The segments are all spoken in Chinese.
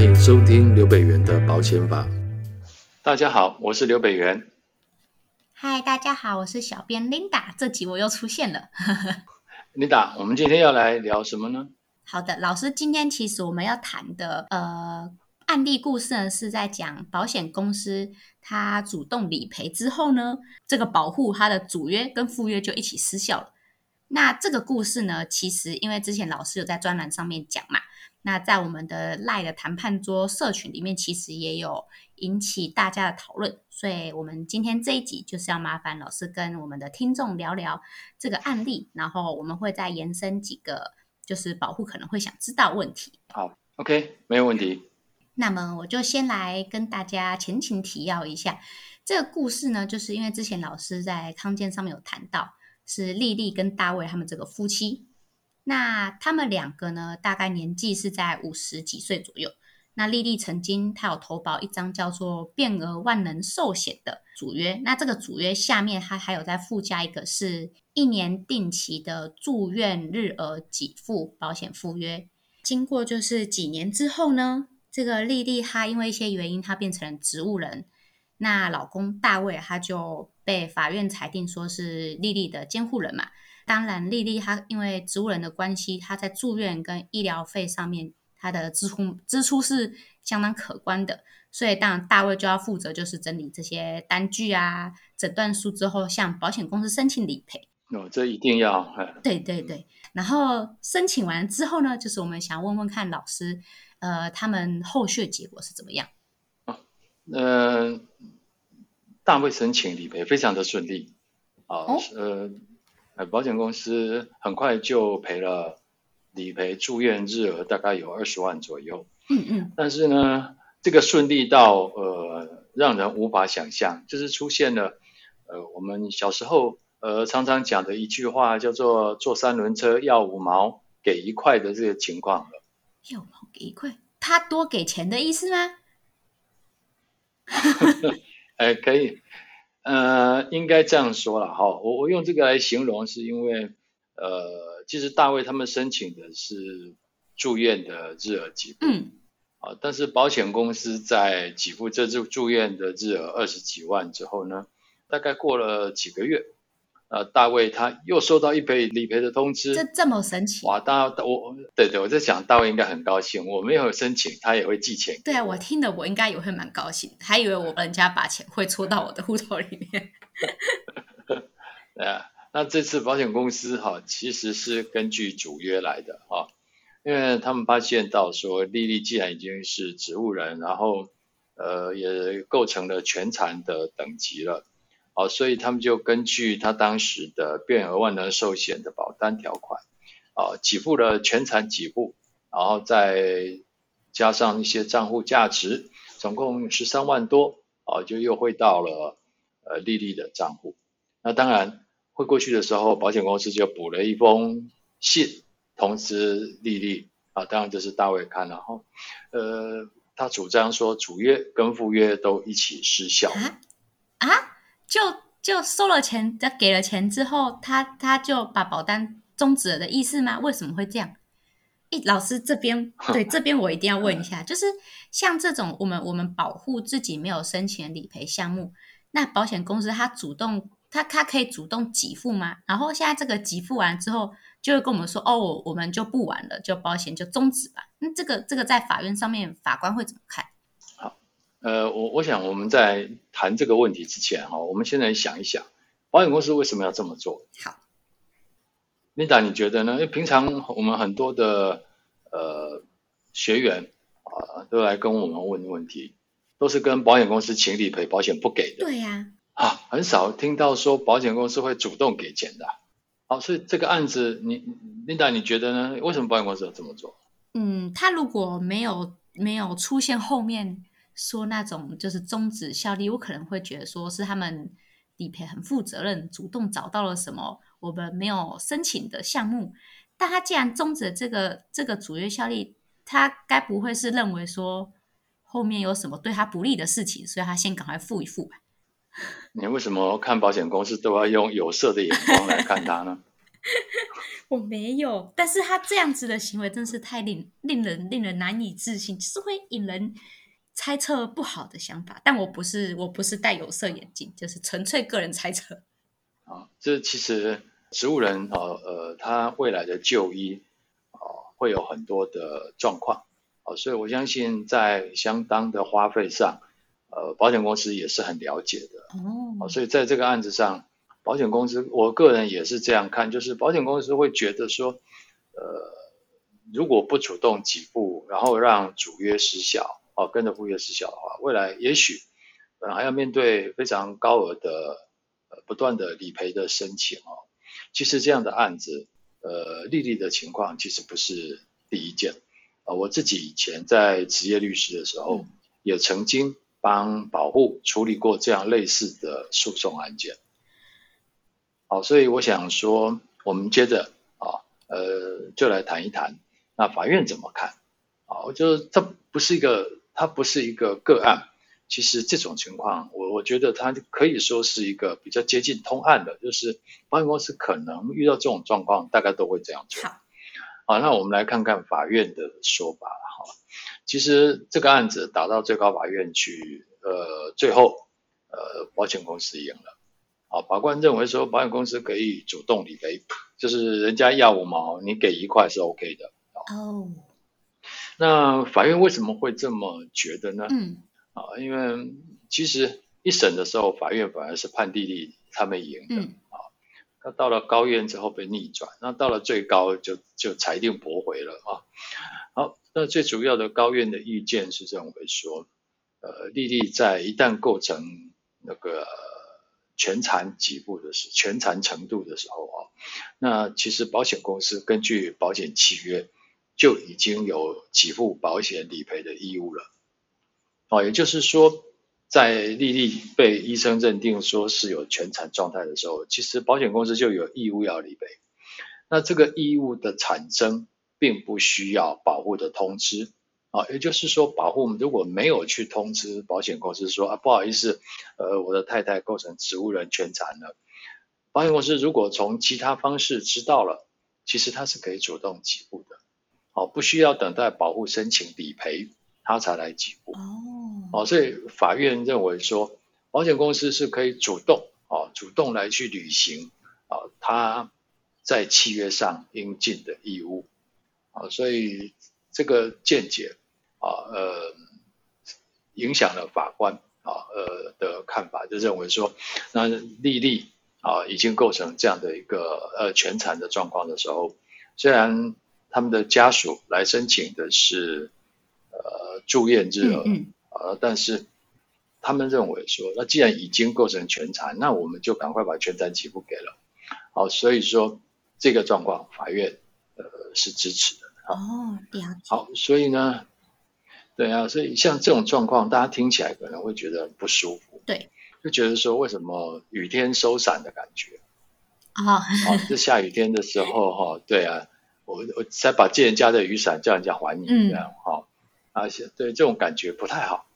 欢迎收听刘北元的保险法。大家好，我是刘北元。嗨，大家好，我是小编 Linda。这集我又出现了。Linda，我们今天要来聊什么呢？好的，老师，今天其实我们要谈的呃案例故事呢，是在讲保险公司它主动理赔之后呢，这个保护它的主约跟附约就一起失效了。那这个故事呢，其实因为之前老师有在专栏上面讲嘛，那在我们的赖的谈判桌社群里面，其实也有引起大家的讨论，所以我们今天这一集就是要麻烦老师跟我们的听众聊聊这个案例，然后我们会再延伸几个就是保护可能会想知道问题。好，OK，没有问题。那么我就先来跟大家前情提要一下这个故事呢，就是因为之前老师在康健上面有谈到。是丽丽跟大卫他们这个夫妻，那他们两个呢，大概年纪是在五十几岁左右。那丽丽曾经她有投保一张叫做变额万能寿险的主约，那这个主约下面它还有再附加一个是一年定期的住院日额给付保险附约。经过就是几年之后呢，这个丽丽她因为一些原因，她变成了植物人。那老公大卫他就被法院裁定说是丽丽的监护人嘛。当然，丽丽她因为植物人的关系，她在住院跟医疗费上面，她的支出支出是相当可观的。所以，当然大卫就要负责就是整理这些单据啊、诊断书之后，向保险公司申请理赔。哦，这一定要。对对对。然后申请完之后呢，就是我们想问问看老师，呃，他们后续的结果是怎么样？嗯、呃，大卫申请理赔非常的顺利啊，哦、呃，保险公司很快就赔了理赔住院日额大概有二十万左右，嗯嗯，但是呢，这个顺利到呃让人无法想象，就是出现了呃我们小时候呃常常讲的一句话叫做坐三轮车要五毛给一块的这个情况了，要五毛给一块，他多给钱的意思吗？哎，可以，呃，应该这样说了哈。我我用这个来形容，是因为，呃，其实大卫他们申请的是住院的日额给付，嗯，啊，但是保险公司在给付这住住院的日额二十几万之后呢，大概过了几个月。呃，大卫他又收到一笔理赔的通知，这这么神奇？哇，大我对对，我在想大卫应该很高兴，我没有申请，他也会寄钱。对啊，我听的我应该也会蛮高兴，还以为我人家把钱会戳到我的户头里面。对啊，那这次保险公司哈，其实是根据主约来的哈，因为他们发现到说，丽丽既然已经是植物人，然后呃也构成了全残的等级了。哦，所以他们就根据他当时的变额万能寿险的保单条款，啊，给付了全残给付，然后再加上一些账户价值，总共十三万多，啊，就又汇到了呃丽丽的账户。那当然汇过去的时候，保险公司就补了一封信通知丽丽，啊，当然这是大卫看，然后呃，他主张说主约跟附约都一起失效。啊就就收了钱，他给了钱之后，他他就把保单终止了的意思吗？为什么会这样？诶，老师这边 对这边我一定要问一下，就是像这种我们我们保护自己没有申请理赔项目，那保险公司他主动他他可以主动给付吗？然后现在这个给付完之后，就会跟我们说哦，我我们就不玩了，就保险就终止吧。那这个这个在法院上面法官会怎么看？呃，我我想我们在谈这个问题之前哈，我们先来想一想，保险公司为什么要这么做？好，Linda，你觉得呢？因为平常我们很多的呃学员啊、呃，都来跟我们问问题，都是跟保险公司请理赔，保险不给的。对呀、啊。啊，很少听到说保险公司会主动给钱的。好，所以这个案子，你 Linda，你觉得呢？为什么保险公司要这么做？嗯，他如果没有没有出现后面。说那种就是终止效力，我可能会觉得说是他们理赔很负责任，主动找到了什么我们没有申请的项目。但他既然终止了这个这个主约效力，他该不会是认为说后面有什么对他不利的事情，所以他先赶快付一付吧？你为什么看保险公司都要用有色的眼光来看他呢？我没有，但是他这样子的行为真是太令令人令人难以置信，就是会引人猜测不好的想法。但我不是我不是戴有色眼镜，就是纯粹个人猜测。啊，这其实植物人啊，呃，他未来的就医啊，会有很多的状况啊，所以我相信在相当的花费上，呃，保险公司也是很了解的哦。所以在这个案子上。保险公司，我个人也是这样看，就是保险公司会觉得说，呃，如果不主动给付，然后让主约失效，哦，跟着附约失效的话，未来也许，呃，还要面对非常高额的，呃，不断的理赔的申请哦。其实这样的案子，呃，历历的情况其实不是第一件，呃，我自己以前在职业律师的时候，也曾经帮保护处理过这样类似的诉讼案件。好，所以我想说，我们接着啊，呃，就来谈一谈，那法院怎么看？啊，我就是这不是一个，它不是一个个案。其实这种情况，我我觉得它可以说是一个比较接近通案的，就是保险公司可能遇到这种状况，大概都会这样做。好，那我们来看看法院的说法哈。其实这个案子打到最高法院去，呃，最后呃，保险公司赢了。啊，法官认为说保险公司可以主动理赔，就是人家要五毛，你给一块是 OK 的。哦，那法院为什么会这么觉得呢？嗯，啊，因为其实一审的时候，法院反而是判丽丽他们赢的。嗯，啊，那到了高院之后被逆转，那到了最高就就裁定驳回了啊。好，那最主要的高院的意见是认为说，呃，丽丽在一旦构成那个。全残几步的时全残程度的时候啊，那其实保险公司根据保险契约就已经有给付保险理赔的义务了。哦，也就是说，在丽丽被医生认定说是有全残状态的时候，其实保险公司就有义务要理赔。那这个义务的产生，并不需要保护的通知。啊，也就是说，保护如果没有去通知保险公司说啊，不好意思，呃，我的太太构成植物人全残了，保险公司如果从其他方式知道了，其实他是可以主动给付的，哦，不需要等待保护申请理赔，他才来给付。哦，所以法院认为说，保险公司是可以主动，哦，主动来去履行，啊，他在契约上应尽的义务，啊，所以这个见解。啊，呃，影响了法官啊，呃的看法，就认为说，那丽丽啊已经构成这样的一个呃全残的状况的时候，虽然他们的家属来申请的是呃住院日额，嗯嗯啊，但是他们认为说，那既然已经构成全残，那我们就赶快把全残给付给了，好，所以说这个状况法院呃是支持的。哦，了解。好，所以呢。对啊，所以像这种状况，大家听起来可能会觉得不舒服。对，就觉得说为什么雨天收伞的感觉？啊、哦，哦，这下雨天的时候哈、哦，对啊，我我再把借人家的雨伞叫人家还你这样哈，而、嗯、且、哦、对这种感觉不太好。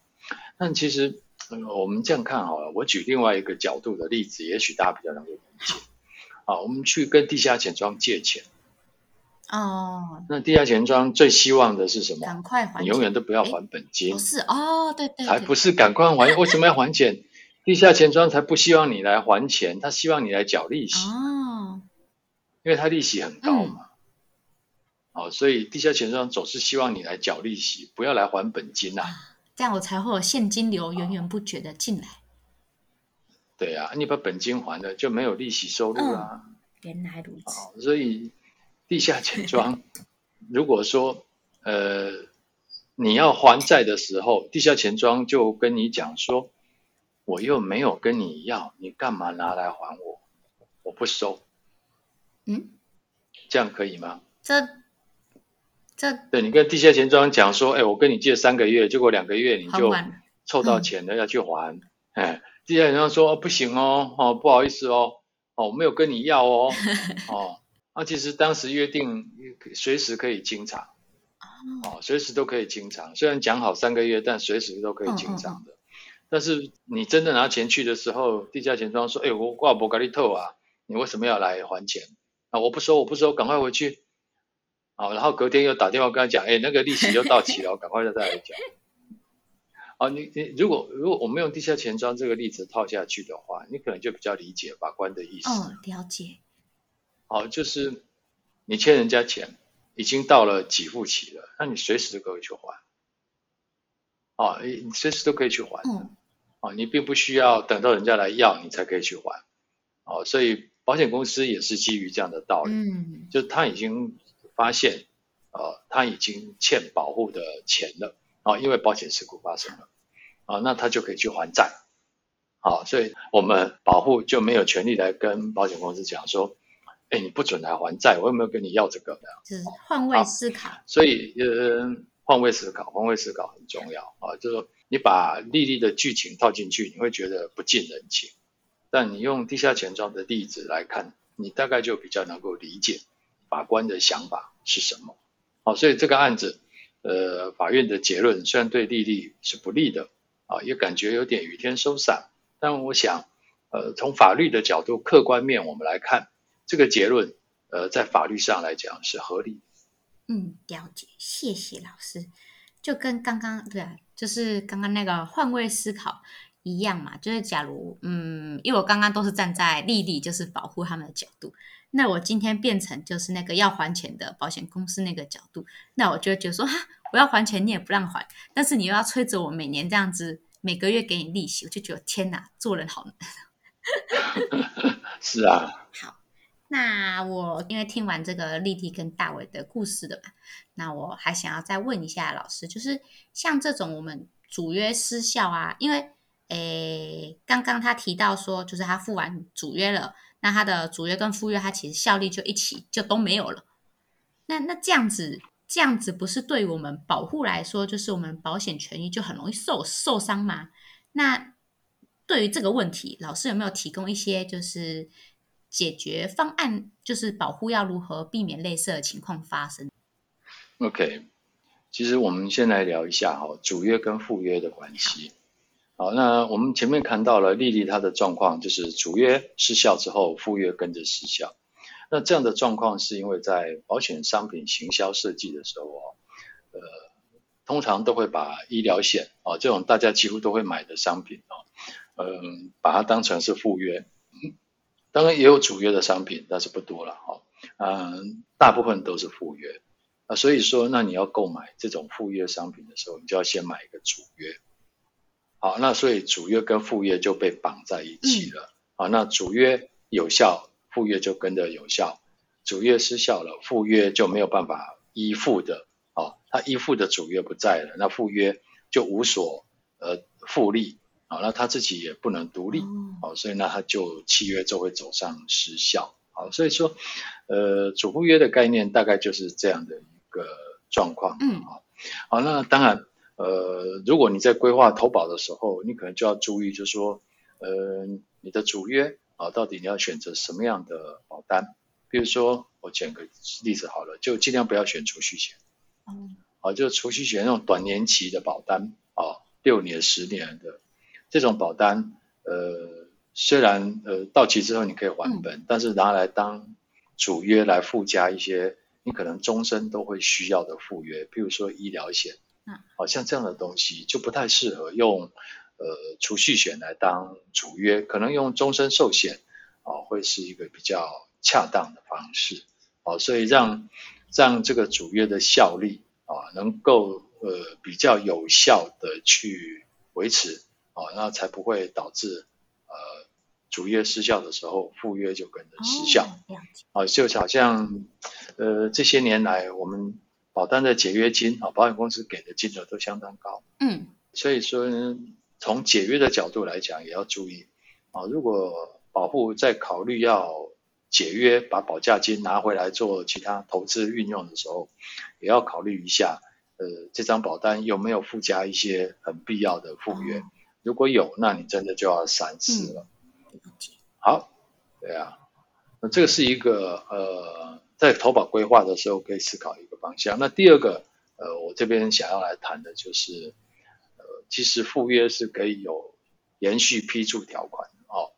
但其实、嗯、我们这样看好了，我举另外一个角度的例子，也许大家比较能够理解。啊，我们去跟地下钱庄借钱。哦，那地下钱庄最希望的是什么？赶快还，你永远都不要还本金。不是哦，对对，对，还不是赶快还？为什么要还钱？地下钱庄才不希望你来还钱，他希望你来缴利息。哦，因为他利息很高嘛。嗯、哦，所以地下钱庄总是希望你来缴利息，不要来还本金呐、啊。这样我才会有现金流源源不绝的进来。对啊，你把本金还了，就没有利息收入啊。嗯、原来如此。哦、所以。地下钱庄，如果说呃你要还债的时候，地下钱庄就跟你讲说，我又没有跟你要，你干嘛拿来还我？我不收。嗯，这样可以吗？这这对你跟地下钱庄讲说，哎，我跟你借三个月，结果两个月你就凑到钱了要去还，哎，地下钱庄说不行哦，哦不好意思哦，哦我没有跟你要哦，哦。啊，其实当时约定随时可以清偿，哦，随时都可以清偿。虽然讲好三个月，但随时都可以清偿的。哦哦。但是你真的拿钱去的时候，地下钱庄说：“哎，我挂不跟你透啊，你为什么要来还钱？啊，我不收，我不收，赶快回去。好，然后隔天又打电话跟他讲，哎，那个利息又到期了，赶快再再来讲。啊，你你如果如果我们用地下钱庄这个例子套下去的话，你可能就比较理解法官的意思。哦，了解。好，就是你欠人家钱，已经到了给付期了，那你随时都可以去还。啊，你随时都可以去还。嗯。啊，你并不需要等到人家来要你才可以去还。哦，所以保险公司也是基于这样的道理。嗯。就他已经。发现，呃，他已经欠保护的钱了，啊，因为保险事故发生了，啊，那他就可以去还债，好，所以我们保护就没有权利来跟保险公司讲说，哎，你不准来还债，我有没有跟你要这个的？就是换位思考。所以，呃，换位思考，换位思考很重要啊，就是说你把利率的剧情套进去，你会觉得不近人情，但你用地下钱庄的例子来看，你大概就比较能够理解。法官的想法是什么？好，所以这个案子，呃，法院的结论虽然对丽丽是不利的，啊，也感觉有点雨天收伞，但我想，呃，从法律的角度、客观面我们来看，这个结论，呃，在法律上来讲是合理。嗯，了解，谢谢老师。就跟刚刚对，就是刚刚那个换位思考一样嘛，就是假如，嗯，因为我刚刚都是站在丽丽，就是保护他们的角度。那我今天变成就是那个要还钱的保险公司那个角度，那我就觉得说哈，我要还钱你也不让还，但是你又要催着我每年这样子每个月给你利息，我就觉得天哪，做人好难。是啊。好，那我因为听完这个丽丽跟大伟的故事的嘛，那我还想要再问一下老师，就是像这种我们主约失效啊，因为诶刚刚他提到说，就是他付完主约了。那他的主约跟附约，他其实效力就一起就都没有了。那那这样子，这样子不是对我们保护来说，就是我们保险权益就很容易受受伤吗？那对于这个问题，老师有没有提供一些就是解决方案，就是保护要如何避免类似的情况发生？OK，其实我们先来聊一下哈，主约跟附约的关系。好，那我们前面看到了丽丽她的状况，就是主约失效之后，副约跟着失效。那这样的状况是因为在保险商品行销设计的时候哦，呃，通常都会把医疗险啊这种大家几乎都会买的商品啊，嗯，把它当成是副约。当然也有主约的商品，但是不多了哈。嗯，大部分都是副约。啊，所以说，那你要购买这种副约商品的时候，你就要先买一个主约。好，那所以主约跟副约就被绑在一起了。好，那主约有效，副约就跟着有效。主约失效了，副约就没有办法依附的。啊，他依附的主约不在了，那副约就无所呃复利。好，那他自己也不能独立。好，所以那他就契约就会走上失效。好，所以说，呃，主副约的概念大概就是这样的一个状况。嗯，好，好，那当然。呃，如果你在规划投保的时候，你可能就要注意，就是说，呃，你的主约啊，到底你要选择什么样的保单？比如说，我举个例子好了，就尽量不要选储蓄险。嗯。啊，就储蓄险那种短年期的保单啊，六年、十年的这种保单，呃，虽然呃到期之后你可以还本，嗯、但是拿来当主约来附加一些你可能终身都会需要的附约，比如说医疗险。嗯，好像这样的东西就不太适合用呃储蓄险来当主约，可能用终身寿险啊会是一个比较恰当的方式，啊，所以让让这个主约的效力啊能够呃比较有效的去维持啊，那才不会导致呃主约失效的时候副约就跟着失效，啊，就好像呃这些年来我们。保单的解约金啊，保险公司给的金额都相当高。嗯，所以说呢，从解约的角度来讲，也要注意啊。如果保户在考虑要解约，把保价金拿回来做其他投资运用的时候，也要考虑一下，呃，这张保单有没有附加一些很必要的附约。嗯、如果有，那你真的就要三思了。嗯、好，对啊，那这个是一个呃。在投保规划的时候，可以思考一个方向。那第二个，呃，我这边想要来谈的就是，呃，其实附约是可以有延续批注条款哦，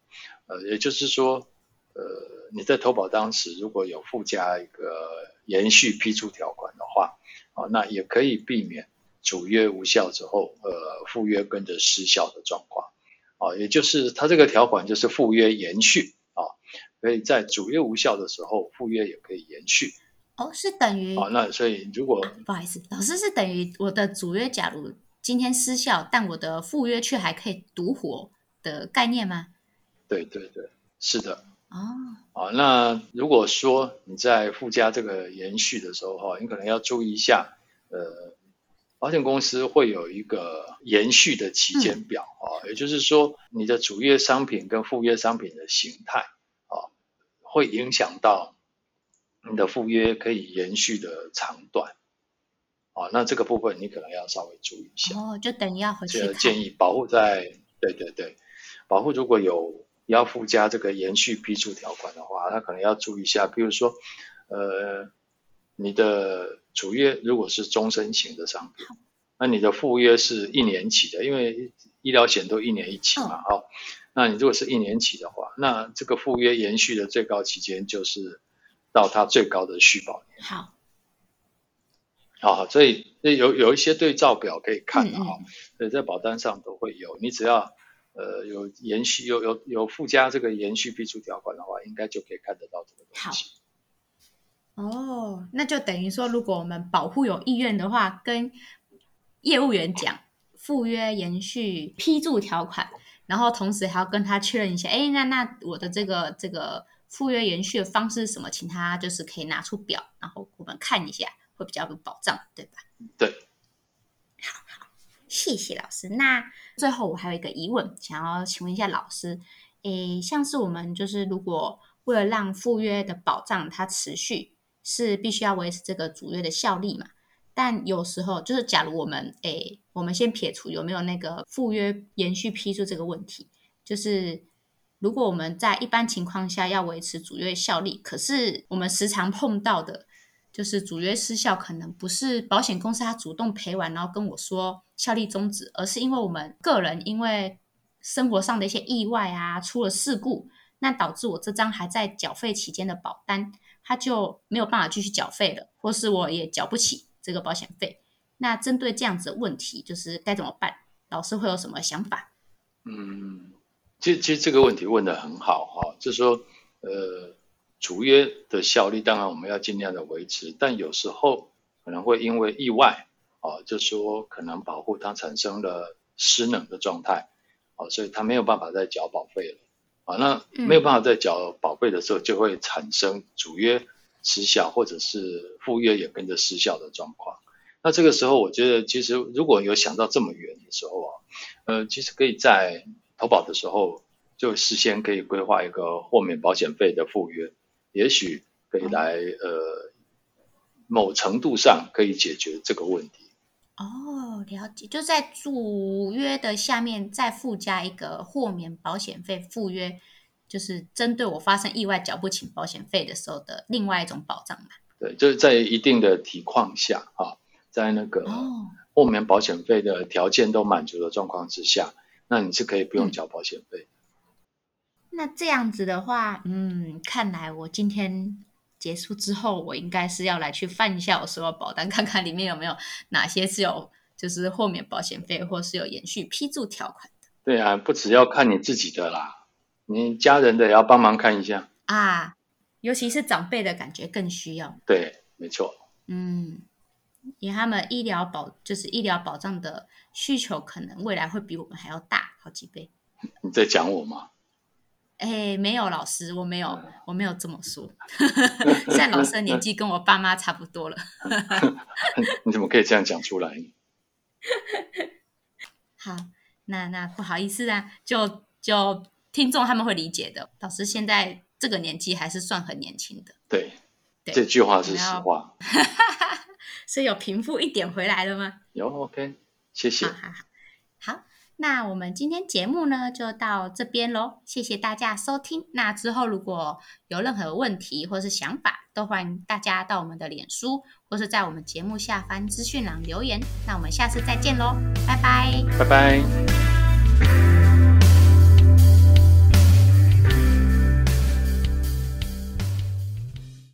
呃，也就是说，呃，你在投保当时如果有附加一个延续批注条款的话，啊，那也可以避免主约无效之后，呃，附约跟着失效的状况。啊，也就是它这个条款就是附约延续啊，可以在主约无效的时候，附约也可以延续。哦，是等于哦，那所以如果、啊、不好意思，老师是等于我的主约假如今天失效，但我的副约却还可以独活的概念吗？对对对，是的。哦，啊，那如果说你在附加这个延续的时候哈，你可能要注意一下，呃，保险公司会有一个延续的期间表啊，嗯、也就是说你的主约商品跟副约商品的形态啊，会影响到。你的附约可以延续的长短，啊，那这个部分你可能要稍微注意一下。哦，就等于要回去。建议保护在，对对对，保护如果有要附加这个延续批注条款的话，那可能要注意一下。比如说，呃，你的主约如果是终身型的商品，那你的附约是一年期的，因为医疗险都一年一期嘛，哦，那你如果是一年期的话，那这个附约延续的最高期间就是。到它最高的续保年。好，好，所以有有一些对照表可以看的哈，所以在保单上都会有。你只要呃有延续有有有附加这个延续批注条款的话，应该就可以看得到这个东西。好，哦，那就等于说，如果我们保护有意愿的话，跟业务员讲附约延续批注条款，然后同时还要跟他确认一下，哎，那那我的这个这个。附约延续的方式是什么？请他就是可以拿出表，然后我们看一下，会比较有保障，对吧？对，好好，谢谢老师。那最后我还有一个疑问，想要请问一下老师，诶，像是我们就是如果为了让赴约的保障它持续，是必须要维持这个主约的效力嘛？但有时候就是假如我们诶，我们先撇除有没有那个赴约延续批注这个问题，就是。如果我们在一般情况下要维持主约效力，可是我们时常碰到的，就是主约失效，可能不是保险公司他主动赔完，然后跟我说效力终止，而是因为我们个人因为生活上的一些意外啊，出了事故，那导致我这张还在缴费期间的保单，它就没有办法继续缴费了，或是我也缴不起这个保险费。那针对这样子的问题，就是该怎么办？老师会有什么想法？嗯。其实，其实这个问题问得很好哈，就是说，呃，主约的效力当然我们要尽量的维持，但有时候可能会因为意外，啊，就是说可能保护它产生了失能的状态，啊，所以它没有办法再缴保费了，啊，那没有办法再缴保费的时候，就会产生主约失效或者是附约也跟着失效的状况。那这个时候，我觉得其实如果有想到这么远的时候啊，呃，其实可以在投保的时候，就事先可以规划一个豁免保险费的赴约，也许可以来呃某程度上可以解决这个问题。哦，了解，就在主约的下面再附加一个豁免保险费赴约，就是针对我发生意外缴不起保险费的时候的另外一种保障嘛。对，就是在一定的体况下啊，在那个豁免保险费的条件都满足的状况之下。那你是可以不用缴保险费。嗯。那这样子的话，嗯，看来我今天结束之后，我应该是要来去翻一下我所有保单，看看里面有没有哪些是有就是豁免保险费，或是有延续批注条款的。对啊，不只要看你自己的啦，你家人的也要帮忙看一下啊，尤其是长辈的感觉更需要。对，没错。嗯。因为他们医疗保就是医疗保障的需求，可能未来会比我们还要大好几倍。你在讲我吗？哎，没有老师，我没有，我没有这么说。现在老师的年纪跟我爸妈差不多了。你怎么可以这样讲出来？好，那那不好意思啊，就就听众他们会理解的。老师现在这个年纪还是算很年轻的。对，对这句话是实话。是有平复一点回来了吗？有，OK，谢谢。好好好，好，那我们今天节目呢就到这边喽，谢谢大家收听。那之后如果有任何问题或是想法，都欢迎大家到我们的脸书或是在我们节目下方资讯栏留言。那我们下次再见喽，拜拜，拜拜。